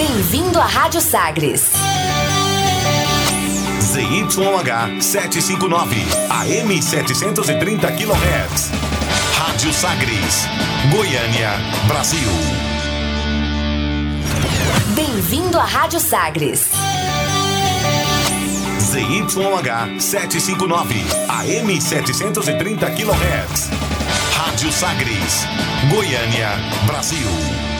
Bem-vindo à Rádio Sagres. ZYH 759, AM 730 kHz. Rádio Sagres, Goiânia, Brasil. Bem-vindo à Rádio Sagres. ZYH 759, AM 730 kHz. Rádio Sagres, Goiânia, Brasil.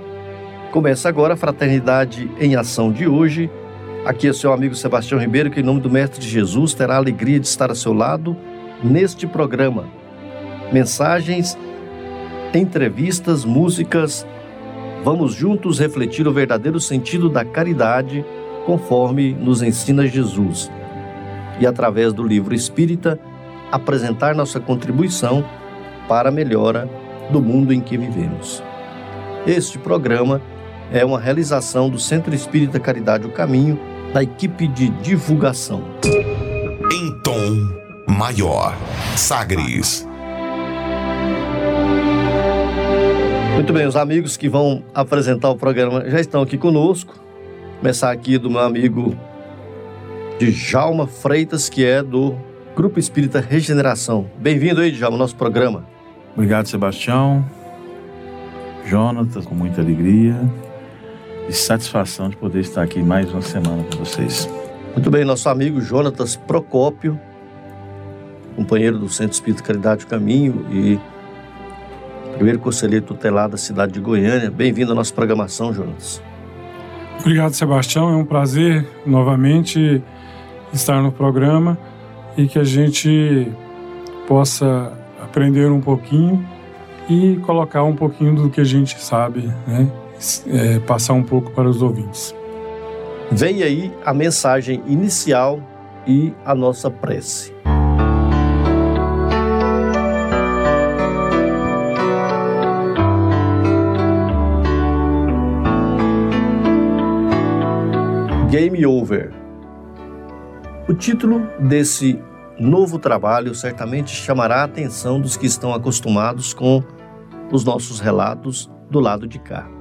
Começa agora a Fraternidade em Ação de hoje. Aqui é seu amigo Sebastião Ribeiro, que em nome do Mestre Jesus terá a alegria de estar a seu lado neste programa. Mensagens, entrevistas, músicas. Vamos juntos refletir o verdadeiro sentido da caridade, conforme nos ensina Jesus. E através do livro Espírita, apresentar nossa contribuição para a melhora do mundo em que vivemos. Este programa é uma realização do Centro Espírita Caridade o Caminho, da equipe de divulgação. Em tom maior. Sagres. Muito bem, os amigos que vão apresentar o programa já estão aqui conosco. Começar aqui do meu amigo Djalma Freitas, que é do Grupo Espírita Regeneração. Bem-vindo aí, Djalma, ao nosso programa. Obrigado, Sebastião. Jonatas, com muita alegria e satisfação de poder estar aqui mais uma semana com vocês. Muito bem, nosso amigo Jonatas Procópio, companheiro do Centro Espírita Caridade do Caminho e primeiro conselheiro tutelar da cidade de Goiânia. Bem-vindo à nossa programação, Jonatas. Obrigado, Sebastião. É um prazer novamente estar no programa e que a gente possa aprender um pouquinho e colocar um pouquinho do que a gente sabe, né? É, passar um pouco para os ouvintes. Vem aí a mensagem inicial e a nossa prece. Game Over. O título desse novo trabalho certamente chamará a atenção dos que estão acostumados com os nossos relatos do lado de cá.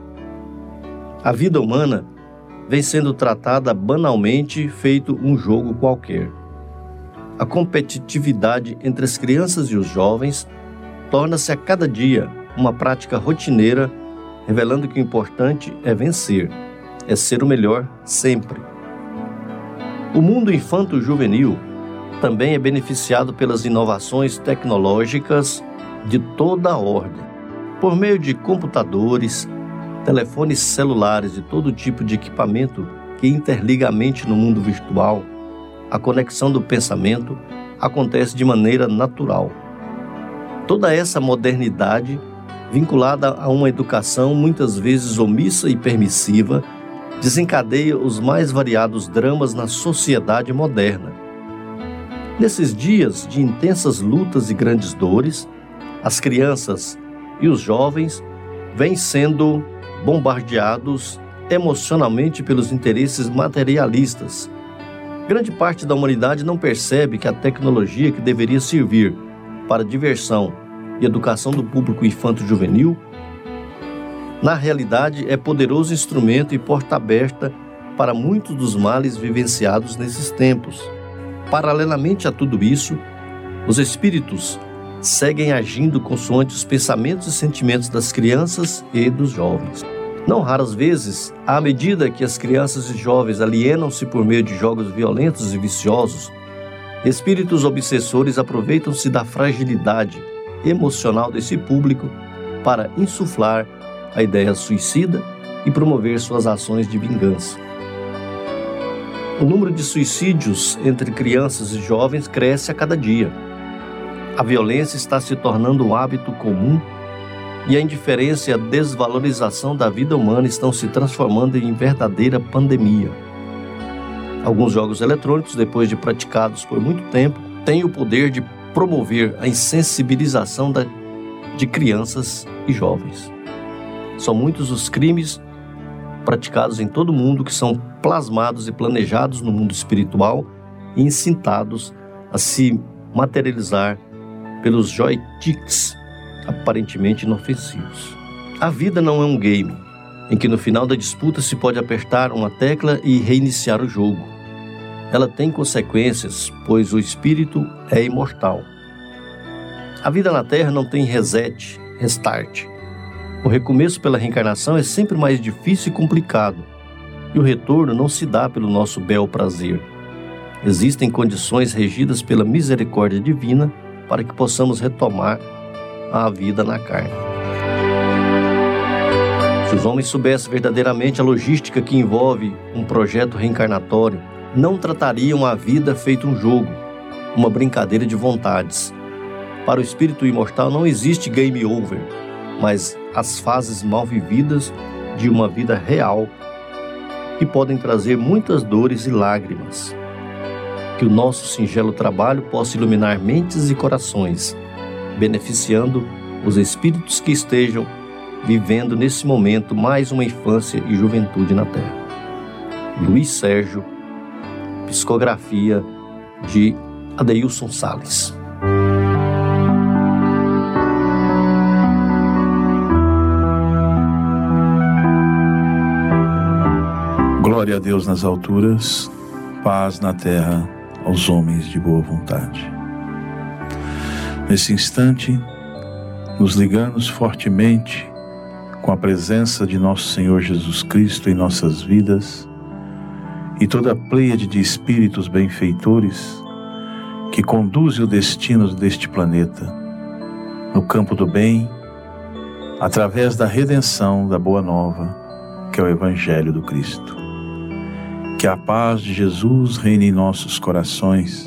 A vida humana vem sendo tratada banalmente, feito um jogo qualquer. A competitividade entre as crianças e os jovens torna-se a cada dia uma prática rotineira, revelando que o importante é vencer, é ser o melhor sempre. O mundo infanto-juvenil também é beneficiado pelas inovações tecnológicas de toda a ordem. Por meio de computadores, telefones celulares e todo tipo de equipamento que interliga a mente no mundo virtual, a conexão do pensamento acontece de maneira natural. Toda essa modernidade, vinculada a uma educação muitas vezes omissa e permissiva, desencadeia os mais variados dramas na sociedade moderna. Nesses dias de intensas lutas e grandes dores, as crianças e os jovens vêm sendo bombardeados emocionalmente pelos interesses materialistas. Grande parte da humanidade não percebe que a tecnologia que deveria servir para diversão e educação do público infanto-juvenil, na realidade é poderoso instrumento e porta aberta para muitos dos males vivenciados nesses tempos. Paralelamente a tudo isso, os espíritos seguem agindo consoante os pensamentos e sentimentos das crianças e dos jovens. Não raras vezes, à medida que as crianças e jovens alienam-se por meio de jogos violentos e viciosos, espíritos obsessores aproveitam-se da fragilidade emocional desse público para insuflar a ideia suicida e promover suas ações de vingança. O número de suicídios entre crianças e jovens cresce a cada dia a violência está se tornando um hábito comum e a indiferença e a desvalorização da vida humana estão se transformando em verdadeira pandemia. Alguns jogos eletrônicos, depois de praticados por muito tempo, têm o poder de promover a insensibilização da, de crianças e jovens. São muitos os crimes praticados em todo o mundo que são plasmados e planejados no mundo espiritual e incitados a se materializar pelos joysticks aparentemente inofensivos. A vida não é um game em que no final da disputa se pode apertar uma tecla e reiniciar o jogo. Ela tem consequências, pois o espírito é imortal. A vida na Terra não tem reset, restart. O recomeço pela reencarnação é sempre mais difícil e complicado, e o retorno não se dá pelo nosso bel prazer. Existem condições regidas pela misericórdia divina para que possamos retomar a vida na carne. Se os homens soubessem verdadeiramente a logística que envolve um projeto reencarnatório, não tratariam a vida feito um jogo, uma brincadeira de vontades. Para o espírito imortal não existe game over, mas as fases mal vividas de uma vida real que podem trazer muitas dores e lágrimas. Que o nosso singelo trabalho possa iluminar mentes e corações, beneficiando os espíritos que estejam vivendo nesse momento mais uma infância e juventude na Terra. Luiz Sérgio, psicografia de Adeilson Sales. Glória a Deus nas alturas, paz na terra aos homens de boa vontade. Nesse instante, nos ligamos fortemente com a presença de nosso Senhor Jesus Cristo em nossas vidas e toda a pleiade de espíritos benfeitores que conduzem o destino deste planeta no campo do bem, através da redenção da Boa Nova, que é o Evangelho do Cristo. Que a paz de Jesus reine em nossos corações,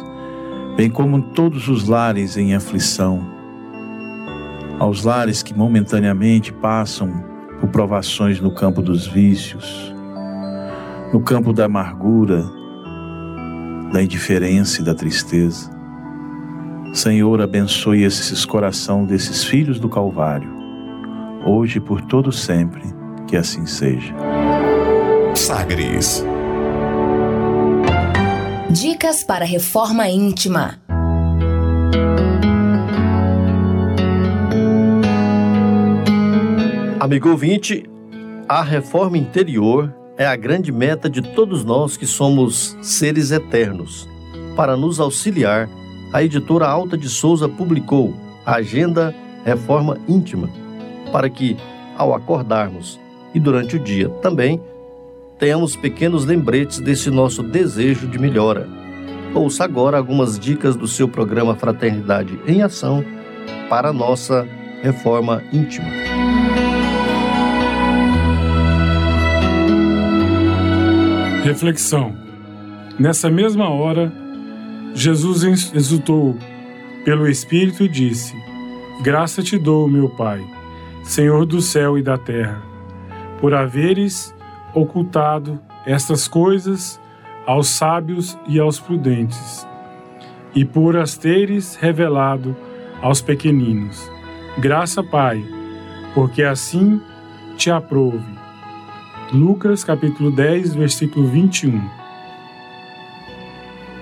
bem como em todos os lares em aflição aos lares que momentaneamente passam por provações no campo dos vícios, no campo da amargura, da indiferença e da tristeza. Senhor, abençoe esses coração desses filhos do Calvário, hoje e por todo sempre, que assim seja. Sagres. Dicas para reforma íntima. Amigo ouvinte, a reforma interior é a grande meta de todos nós que somos seres eternos. Para nos auxiliar, a editora Alta de Souza publicou a Agenda Reforma Íntima, para que, ao acordarmos e durante o dia também, tenhamos pequenos lembretes desse nosso desejo de melhora. Ouça agora algumas dicas do seu programa Fraternidade em Ação para a nossa reforma íntima. Reflexão. Nessa mesma hora, Jesus exultou pelo Espírito e disse: Graça te dou, meu Pai, Senhor do céu e da terra, por haveres ocultado estas coisas aos sábios e aos prudentes, e por as teres revelado aos pequeninos. Graça, Pai, porque assim te aprove Lucas capítulo 10, versículo 21.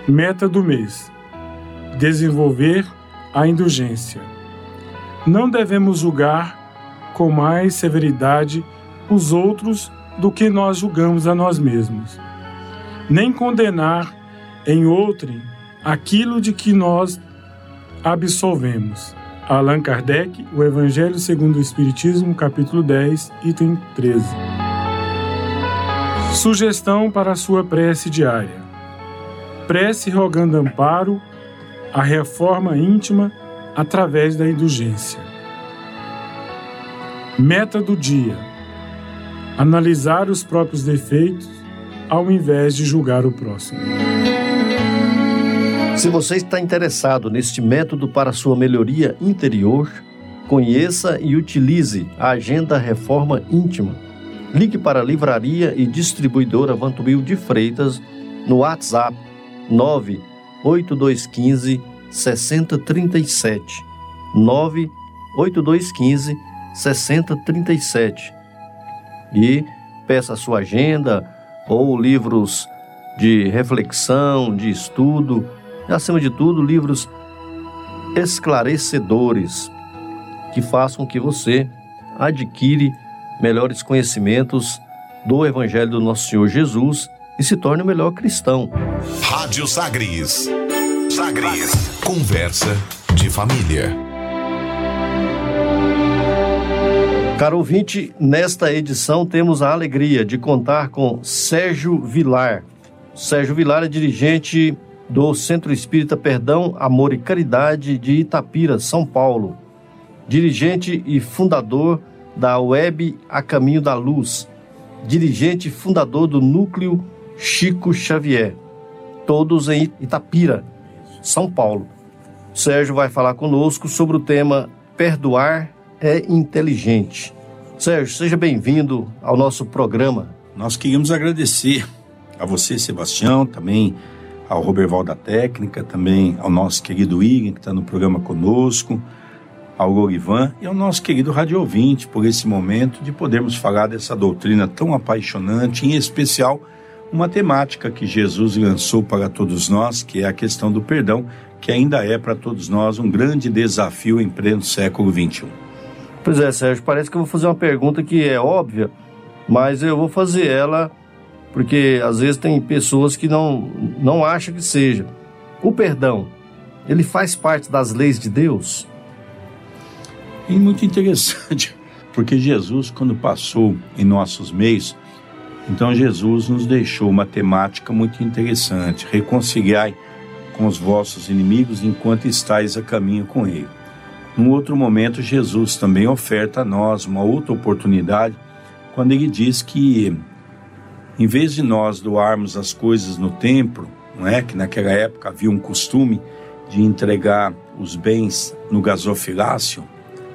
Meta do mês: desenvolver a indulgência. Não devemos julgar com mais severidade os outros do que nós julgamos a nós mesmos, nem condenar em outrem aquilo de que nós absolvemos. Allan Kardec, O Evangelho segundo o Espiritismo, capítulo 10, item 13. Sugestão para a sua prece diária. Prece rogando amparo à reforma íntima através da indulgência. Meta do dia: analisar os próprios defeitos ao invés de julgar o próximo. Se você está interessado neste método para sua melhoria interior, conheça e utilize a Agenda Reforma Íntima Ligue para a Livraria e Distribuidora Vantubil de Freitas no WhatsApp 98215 6037. 98215 6037. E peça a sua agenda ou livros de reflexão, de estudo, e acima de tudo, livros esclarecedores que façam que você adquire melhores conhecimentos do Evangelho do Nosso Senhor Jesus e se torne o melhor cristão. Rádio Sagres. Sagres. Conversa de família. Caro ouvinte, nesta edição temos a alegria de contar com Sérgio Vilar. Sérgio Vilar é dirigente do Centro Espírita Perdão, Amor e Caridade de Itapira, São Paulo. Dirigente e fundador da Web A Caminho da Luz. Dirigente e fundador do Núcleo Chico Xavier. Todos em Itapira, São Paulo. Sérgio vai falar conosco sobre o tema Perdoar é inteligente. Sérgio, seja bem-vindo ao nosso programa. Nós queríamos agradecer a você, Sebastião, também ao Roberval da Técnica, também ao nosso querido Igor, que está no programa conosco, ao Lorivan e ao nosso querido rádio ouvinte por esse momento de podermos falar dessa doutrina tão apaixonante, em especial uma temática que Jesus lançou para todos nós, que é a questão do perdão, que ainda é para todos nós um grande desafio em pleno século XXI. Pois é, Sérgio, parece que eu vou fazer uma pergunta que é óbvia, mas eu vou fazer ela porque às vezes tem pessoas que não, não acham que seja. O perdão, ele faz parte das leis de Deus? E muito interessante, porque Jesus, quando passou em nossos meios, então Jesus nos deixou uma temática muito interessante: reconciliai com os vossos inimigos enquanto estáis a caminho com ele. Num outro momento, Jesus também oferta a nós uma outra oportunidade quando ele diz que, em vez de nós doarmos as coisas no templo, não é? Que naquela época havia um costume de entregar os bens no gasofilácio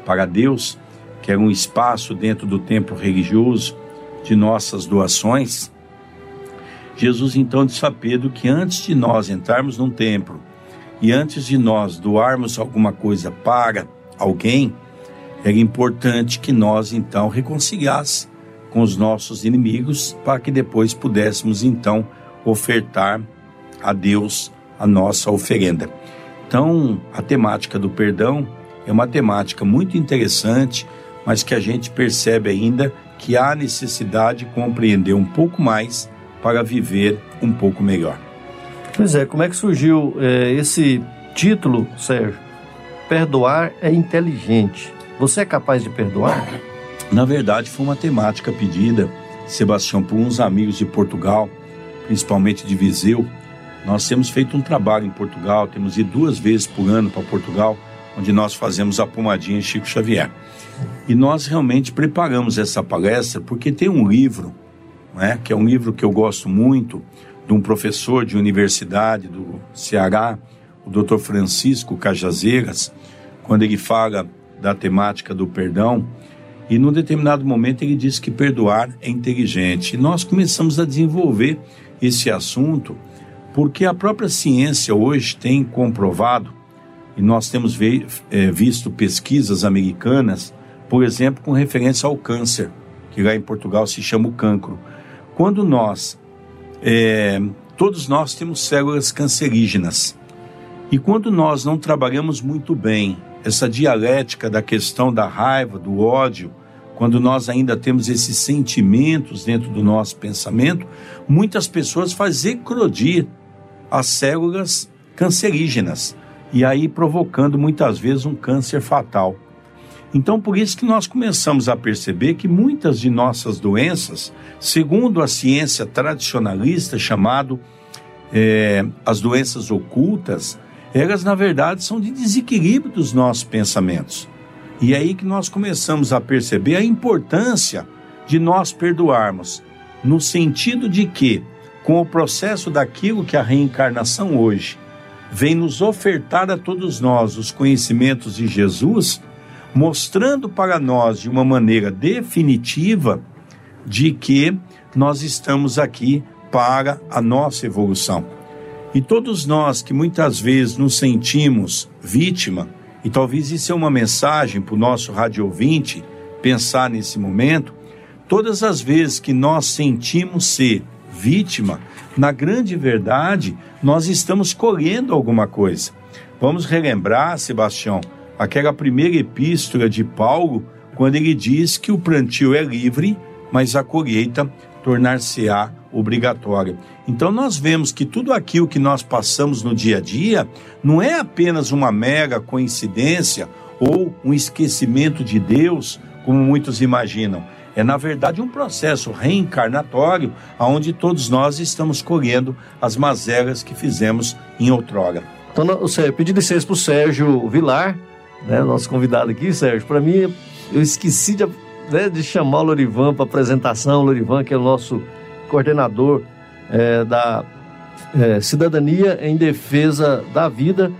para Deus, que era um espaço dentro do templo religioso de nossas doações, Jesus então disse a Pedro que antes de nós entrarmos num templo e antes de nós doarmos alguma coisa para alguém, era importante que nós então reconciliássemos com os nossos inimigos para que depois pudéssemos então ofertar a Deus a nossa oferenda. Então, a temática do perdão é uma temática muito interessante, mas que a gente percebe ainda que há necessidade de compreender um pouco mais para viver um pouco melhor. Pois é, como é que surgiu é, esse título, Sérgio? Perdoar é inteligente. Você é capaz de perdoar? Na verdade, foi uma temática pedida, Sebastião, por uns amigos de Portugal, principalmente de Viseu. Nós temos feito um trabalho em Portugal, temos ido duas vezes por ano para Portugal, onde nós fazemos a pomadinha Chico Xavier. E nós realmente preparamos essa palestra porque tem um livro, né, que é um livro que eu gosto muito, de um professor de universidade do Ceará, o Dr. Francisco Cajazeiras, quando ele fala da temática do perdão, e num determinado momento ele diz que perdoar é inteligente. E nós começamos a desenvolver esse assunto porque a própria ciência hoje tem comprovado, e nós temos é, visto pesquisas americanas, por exemplo, com referência ao câncer, que lá em Portugal se chama o cancro. Quando nós é, todos nós temos células cancerígenas. E quando nós não trabalhamos muito bem essa dialética da questão da raiva, do ódio, quando nós ainda temos esses sentimentos dentro do nosso pensamento, muitas pessoas fazem eclodir as células cancerígenas e aí provocando muitas vezes um câncer fatal. Então, por isso que nós começamos a perceber que muitas de nossas doenças, segundo a ciência tradicionalista, chamado é, as doenças ocultas, elas na verdade são de desequilíbrio dos nossos pensamentos. E é aí que nós começamos a perceber a importância de nós perdoarmos, no sentido de que, com o processo daquilo que a reencarnação hoje vem nos ofertar a todos nós os conhecimentos de Jesus, mostrando para nós de uma maneira definitiva de que nós estamos aqui para a nossa evolução. E todos nós que muitas vezes nos sentimos vítima, e talvez isso é uma mensagem para o nosso rádio ouvinte pensar nesse momento, todas as vezes que nós sentimos ser vítima, na grande verdade, nós estamos colhendo alguma coisa. Vamos relembrar, Sebastião, aquela primeira epístola de Paulo, quando ele diz que o plantio é livre, mas a colheita tornar-se-á obrigatória. Então nós vemos que tudo aquilo que nós passamos no dia a dia não é apenas uma mera coincidência ou um esquecimento de Deus, como muitos imaginam. É na verdade um processo reencarnatório onde todos nós estamos colhendo as mazelas que fizemos em outrora. Então, eu pedi licença para o Sérgio Vilar, né, nosso convidado aqui, Sérgio. Para mim, eu esqueci de, né, de chamar o Lorivan para apresentação. O Lorivan, que é o nosso coordenador é, da é, Cidadania em Defesa da Vida,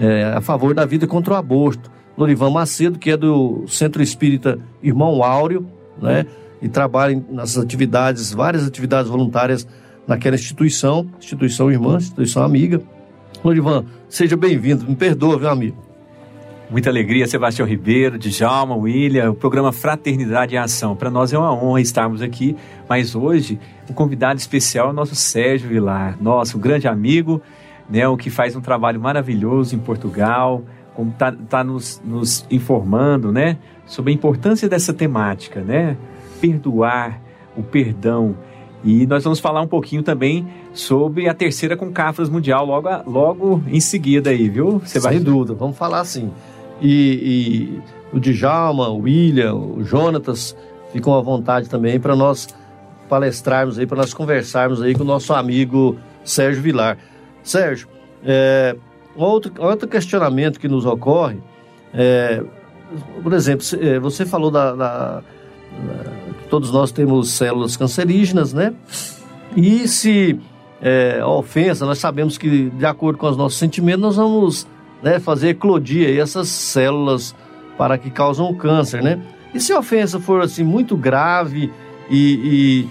é, a favor da vida contra o aborto. Lorivan Macedo, que é do Centro Espírita Irmão Áureo, né? E trabalha nas atividades, várias atividades voluntárias naquela instituição, instituição irmã, instituição amiga. Lorivan, seja bem-vindo, me perdoa, meu amigo. Muita alegria, Sebastião Ribeiro, Djalma, William, o programa Fraternidade em Ação. Para nós é uma honra estarmos aqui, mas hoje o convidado especial é o nosso Sérgio Vilar, nosso grande amigo, né, o que faz um trabalho maravilhoso em Portugal, como está tá nos, nos informando né, sobre a importância dessa temática, né? Perdoar, o perdão. E nós vamos falar um pouquinho também sobre a terceira Concafras Mundial logo, logo em seguida aí, viu? Sem dúvida, vamos falar assim e, e o Djalma, o William, o Jonatas ficam à vontade também para nós palestrarmos aí, para nós conversarmos aí com o nosso amigo Sérgio Vilar. Sérgio, é, outro, outro questionamento que nos ocorre, é, por exemplo, é, você falou da, da, todos nós temos células cancerígenas, né? E se é, a ofensa, nós sabemos que de acordo com os nossos sentimentos, nós vamos né, fazer eclodir aí essas células para que causam câncer, né? E se a ofensa for assim muito grave e,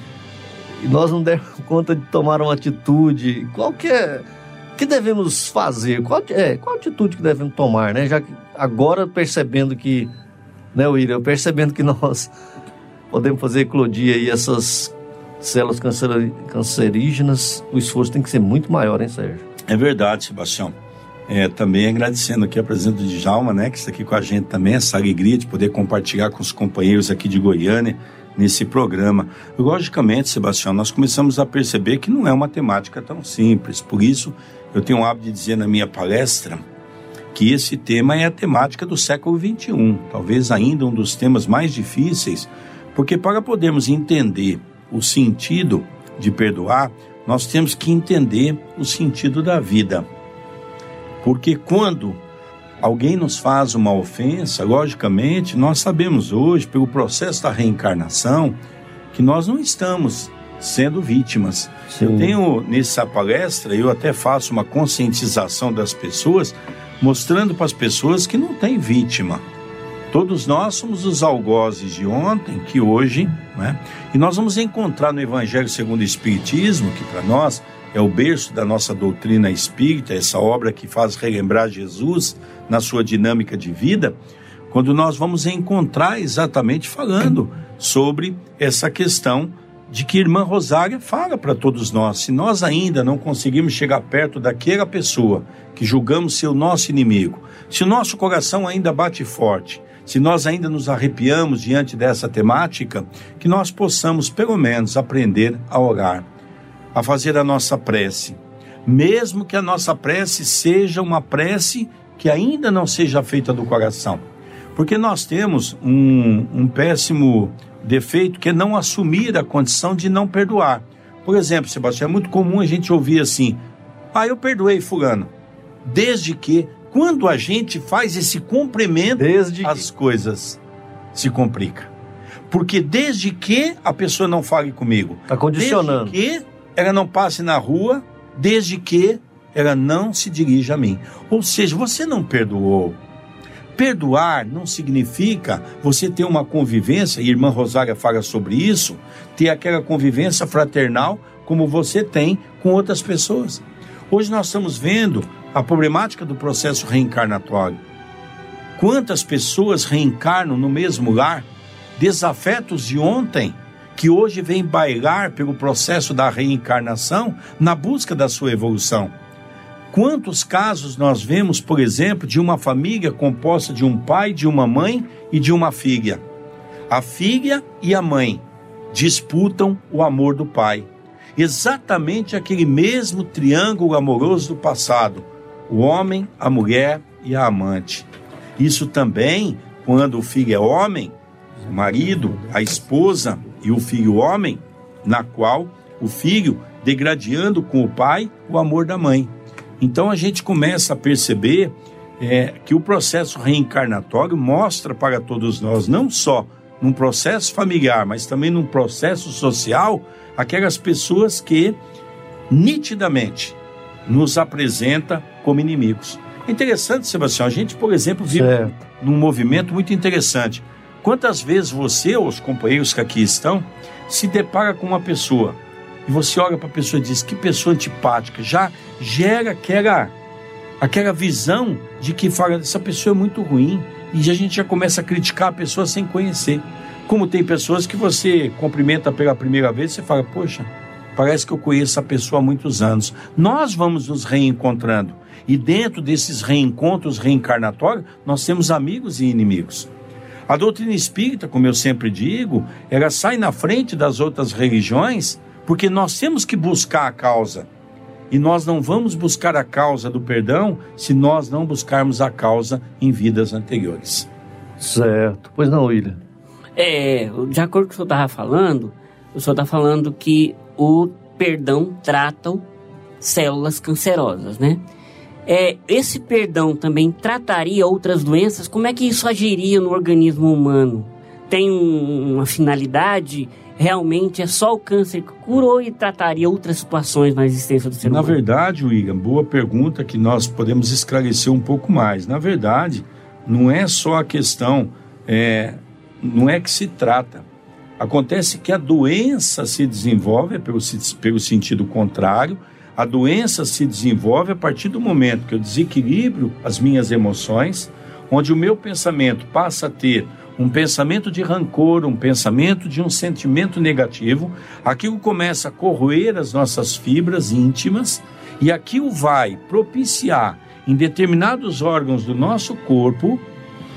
e, e nós não dermos conta de tomar uma atitude, qual que é que devemos fazer? Qual, é, qual atitude que devemos tomar, né? Já que agora percebendo que, né, William, percebendo que nós podemos fazer eclodir aí essas células cancerígenas, o esforço tem que ser muito maior, hein, Sérgio? É verdade, Sebastião. É, também agradecendo aqui a presença do Djalma, né, que está aqui com a gente também, essa alegria de poder compartilhar com os companheiros aqui de Goiânia nesse programa. Logicamente, Sebastião, nós começamos a perceber que não é uma temática tão simples, por isso eu tenho o hábito de dizer na minha palestra que esse tema é a temática do século XXI, talvez ainda um dos temas mais difíceis, porque para podermos entender o sentido de perdoar, nós temos que entender o sentido da vida. Porque quando alguém nos faz uma ofensa, logicamente, nós sabemos hoje, pelo processo da reencarnação, que nós não estamos sendo vítimas. Sim. Eu tenho nessa palestra, eu até faço uma conscientização das pessoas, mostrando para as pessoas que não tem vítima. Todos nós somos os algozes de ontem, que hoje, né? E nós vamos encontrar no Evangelho segundo o Espiritismo, que para nós é o berço da nossa doutrina espírita, essa obra que faz relembrar Jesus na sua dinâmica de vida, quando nós vamos encontrar exatamente falando sobre essa questão de que irmã Rosária fala para todos nós. Se nós ainda não conseguimos chegar perto daquela pessoa que julgamos ser o nosso inimigo, se o nosso coração ainda bate forte, se nós ainda nos arrepiamos diante dessa temática, que nós possamos pelo menos aprender a orar a fazer a nossa prece, mesmo que a nossa prece seja uma prece que ainda não seja feita do coração. Porque nós temos um, um péssimo defeito que é não assumir a condição de não perdoar. Por exemplo, Sebastião, é muito comum a gente ouvir assim: ah, eu perdoei Fulano. Desde que, quando a gente faz esse cumprimento, desde as que... coisas se complicam. Porque desde que a pessoa não fale comigo, está condicionando. Desde que ela não passe na rua desde que ela não se dirija a mim. Ou seja, você não perdoou. Perdoar não significa você ter uma convivência, e irmã Rosária fala sobre isso, ter aquela convivência fraternal como você tem com outras pessoas. Hoje nós estamos vendo a problemática do processo reencarnatório. Quantas pessoas reencarnam no mesmo lar, desafetos de ontem, que hoje vêm bailar pelo processo da reencarnação na busca da sua evolução. Quantos casos nós vemos, por exemplo, de uma família composta de um pai, de uma mãe e de uma filha? A filha e a mãe disputam o amor do pai. Exatamente aquele mesmo triângulo amoroso do passado: o homem, a mulher e a amante. Isso também, quando o filho é homem, o marido, a esposa e o filho homem, na qual o filho degradando com o pai o amor da mãe. Então a gente começa a perceber é, que o processo reencarnatório mostra para todos nós, não só num processo familiar, mas também num processo social, aquelas pessoas que nitidamente nos apresenta como inimigos. É interessante, Sebastião, a gente, por exemplo, vive certo. num movimento muito interessante. Quantas vezes você ou os companheiros que aqui estão se depara com uma pessoa e você olha para a pessoa e diz que pessoa antipática, já gera aquela, aquela visão de que fala, essa pessoa é muito ruim, e a gente já começa a criticar a pessoa sem conhecer. Como tem pessoas que você cumprimenta pela primeira vez, você fala, poxa, parece que eu conheço a pessoa há muitos anos. Nós vamos nos reencontrando. E dentro desses reencontros reencarnatórios, nós temos amigos e inimigos. A doutrina espírita, como eu sempre digo, ela sai na frente das outras religiões porque nós temos que buscar a causa. E nós não vamos buscar a causa do perdão se nós não buscarmos a causa em vidas anteriores. Certo. Pois não, William? É, de acordo com o que o senhor estava falando, o senhor está falando que o perdão trata células cancerosas, né? É, esse perdão também trataria outras doenças? Como é que isso agiria no organismo humano? Tem um, uma finalidade realmente é só o câncer que curou e trataria outras situações na existência do ser humano? Na verdade, William, boa pergunta que nós podemos esclarecer um pouco mais. Na verdade, não é só a questão, é, não é que se trata. Acontece que a doença se desenvolve pelo, pelo sentido contrário, a doença se desenvolve a partir do momento que eu desequilibro as minhas emoções, onde o meu pensamento passa a ter um pensamento de rancor, um pensamento de um sentimento negativo, aquilo começa a corroer as nossas fibras íntimas e aquilo vai propiciar em determinados órgãos do nosso corpo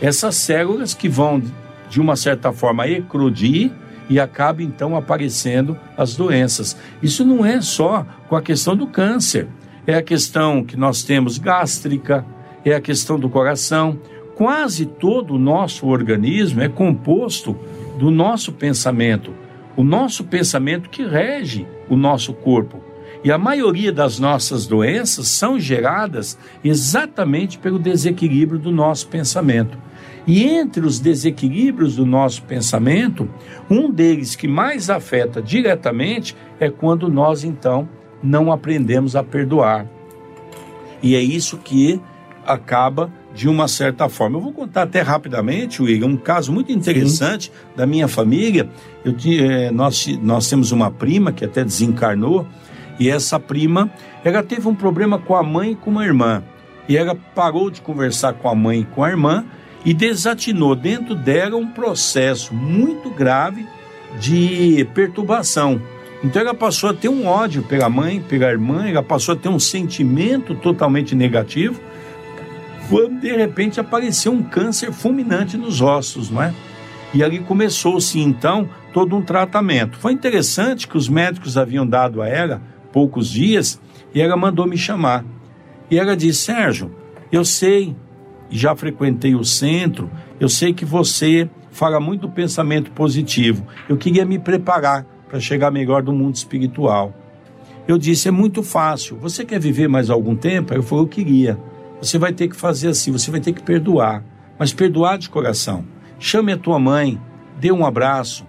essas células que vão, de uma certa forma, eclodir e acaba então aparecendo as doenças. Isso não é só com a questão do câncer, é a questão que nós temos gástrica, é a questão do coração quase todo o nosso organismo é composto do nosso pensamento, o nosso pensamento que rege o nosso corpo. E a maioria das nossas doenças são geradas exatamente pelo desequilíbrio do nosso pensamento. E entre os desequilíbrios do nosso pensamento, um deles que mais afeta diretamente é quando nós então não aprendemos a perdoar. E é isso que acaba de uma certa forma. Eu vou contar até rapidamente, William, um caso muito interessante Sim. da minha família. Eu eh, nós, nós temos uma prima que até desencarnou, e essa prima, ela teve um problema com a mãe e com uma irmã. E ela parou de conversar com a mãe e com a irmã e desatinou dentro dela um processo muito grave de perturbação. Então ela passou a ter um ódio pela mãe, pela irmã, ela passou a ter um sentimento totalmente negativo quando de repente apareceu um câncer fulminante nos ossos, não é? E ali começou-se então todo um tratamento. Foi interessante que os médicos haviam dado a ela poucos dias e ela mandou me chamar. E ela disse: Sérgio, eu sei, já frequentei o centro, eu sei que você fala muito do pensamento positivo. Eu queria me preparar para chegar melhor do mundo espiritual. Eu disse: é muito fácil. Você quer viver mais algum tempo? Eu falei: eu queria. Você vai ter que fazer assim, você vai ter que perdoar, mas perdoar de coração. Chame a tua mãe, dê um abraço.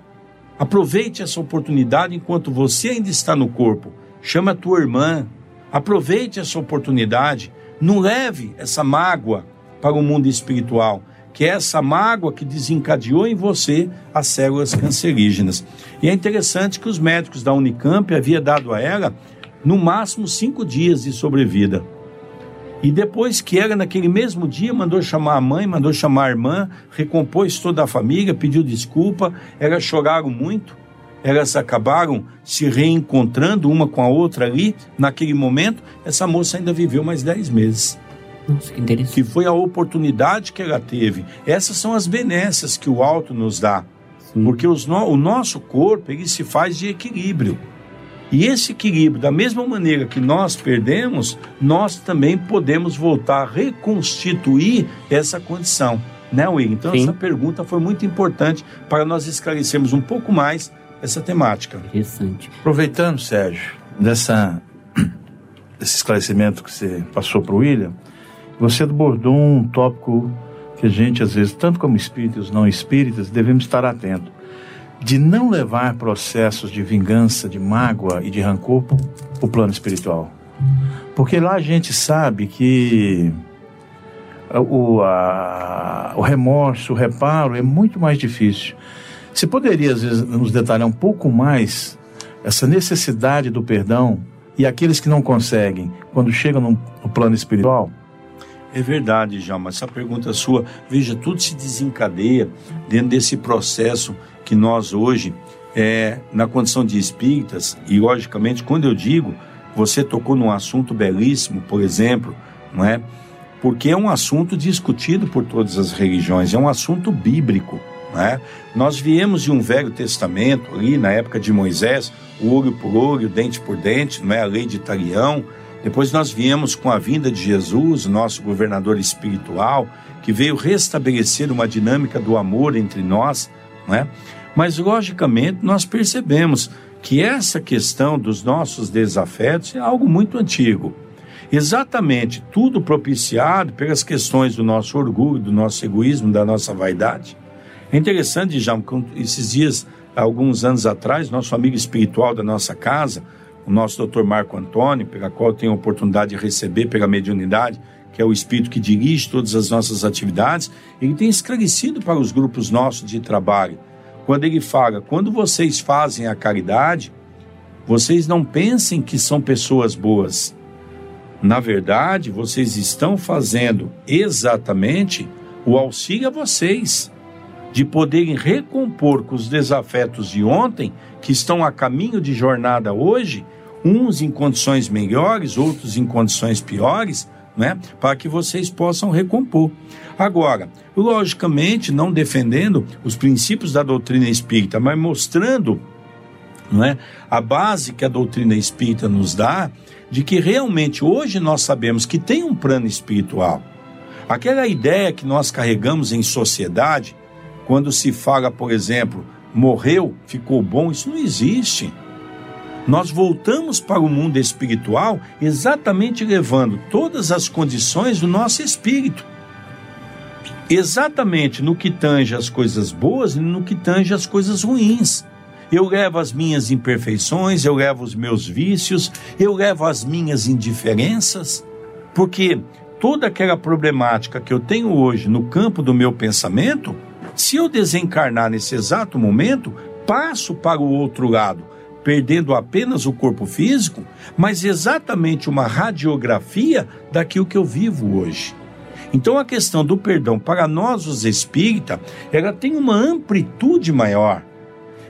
Aproveite essa oportunidade enquanto você ainda está no corpo. Chame a tua irmã. Aproveite essa oportunidade. Não leve essa mágoa para o mundo espiritual. que é essa mágoa que desencadeou em você as células cancerígenas. E é interessante que os médicos da Unicamp haviam dado a ela no máximo cinco dias de sobrevida. E depois que ela, naquele mesmo dia, mandou chamar a mãe, mandou chamar a irmã, recompôs toda a família, pediu desculpa, elas choraram muito, elas acabaram se reencontrando uma com a outra ali, naquele momento, essa moça ainda viveu mais dez meses. Nossa, que interessante. Que foi a oportunidade que ela teve. Essas são as benécias que o alto nos dá. Sim. Porque os no, o nosso corpo, ele se faz de equilíbrio. E esse equilíbrio, da mesma maneira que nós perdemos, nós também podemos voltar a reconstituir essa condição. Né, Will? Então, Sim. essa pergunta foi muito importante para nós esclarecermos um pouco mais essa temática. Interessante. Aproveitando, Sérgio, dessa, desse esclarecimento que você passou para o William, você abordou um tópico que a gente, às vezes, tanto como espíritos não espíritas, devemos estar atentos de não levar processos de vingança, de mágoa e de rancor para o plano espiritual. Porque lá a gente sabe que o, a, o remorso, o reparo é muito mais difícil. Você poderia, às vezes, nos detalhar um pouco mais essa necessidade do perdão e aqueles que não conseguem, quando chegam no, no plano espiritual? É verdade, Jalma. Essa pergunta sua, veja, tudo se desencadeia dentro desse processo que nós hoje, é, na condição de espíritas, e logicamente, quando eu digo, você tocou num assunto belíssimo, por exemplo, não é? Porque é um assunto discutido por todas as religiões, é um assunto bíblico. É? Nós viemos de um Velho Testamento, ali na época de Moisés, o olho por olho, dente por dente, não é? a lei de Talião. Depois nós viemos com a vinda de Jesus, nosso governador espiritual, que veio restabelecer uma dinâmica do amor entre nós, né? Mas, logicamente, nós percebemos que essa questão dos nossos desafetos é algo muito antigo. Exatamente tudo propiciado pelas questões do nosso orgulho, do nosso egoísmo, da nossa vaidade. É interessante, já esses dias, alguns anos atrás, nosso amigo espiritual da nossa casa, o nosso doutor Marco Antônio, pela qual tenho a oportunidade de receber pela mediunidade, que é o espírito que dirige todas as nossas atividades, ele tem esclarecido para os grupos nossos de trabalho. Quando ele fala, quando vocês fazem a caridade, vocês não pensem que são pessoas boas. Na verdade, vocês estão fazendo exatamente o auxílio a vocês, de poderem recompor com os desafetos de ontem, que estão a caminho de jornada hoje, uns em condições melhores, outros em condições piores, né, para que vocês possam recompor. Agora, logicamente, não defendendo os princípios da doutrina espírita, mas mostrando não é, a base que a doutrina espírita nos dá de que realmente hoje nós sabemos que tem um plano espiritual. Aquela ideia que nós carregamos em sociedade, quando se fala, por exemplo, morreu, ficou bom, isso não existe nós voltamos para o mundo espiritual exatamente levando todas as condições do nosso espírito. Exatamente no que tange as coisas boas e no que tange as coisas ruins. Eu levo as minhas imperfeições, eu levo os meus vícios, eu levo as minhas indiferenças, porque toda aquela problemática que eu tenho hoje no campo do meu pensamento, se eu desencarnar nesse exato momento, passo para o outro lado perdendo apenas o corpo físico, mas exatamente uma radiografia daquilo que eu vivo hoje. Então a questão do perdão para nós os espíritas, ela tem uma amplitude maior.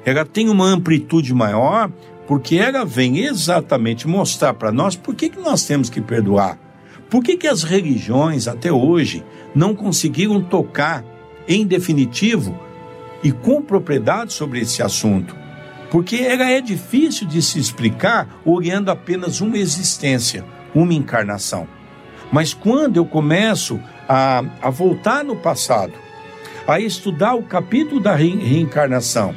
Ela tem uma amplitude maior porque ela vem exatamente mostrar para nós por que, que nós temos que perdoar. Por que, que as religiões até hoje não conseguiram tocar em definitivo e com propriedade sobre esse assunto? Porque ela é difícil de se explicar olhando apenas uma existência, uma encarnação. Mas quando eu começo a, a voltar no passado, a estudar o capítulo da re, reencarnação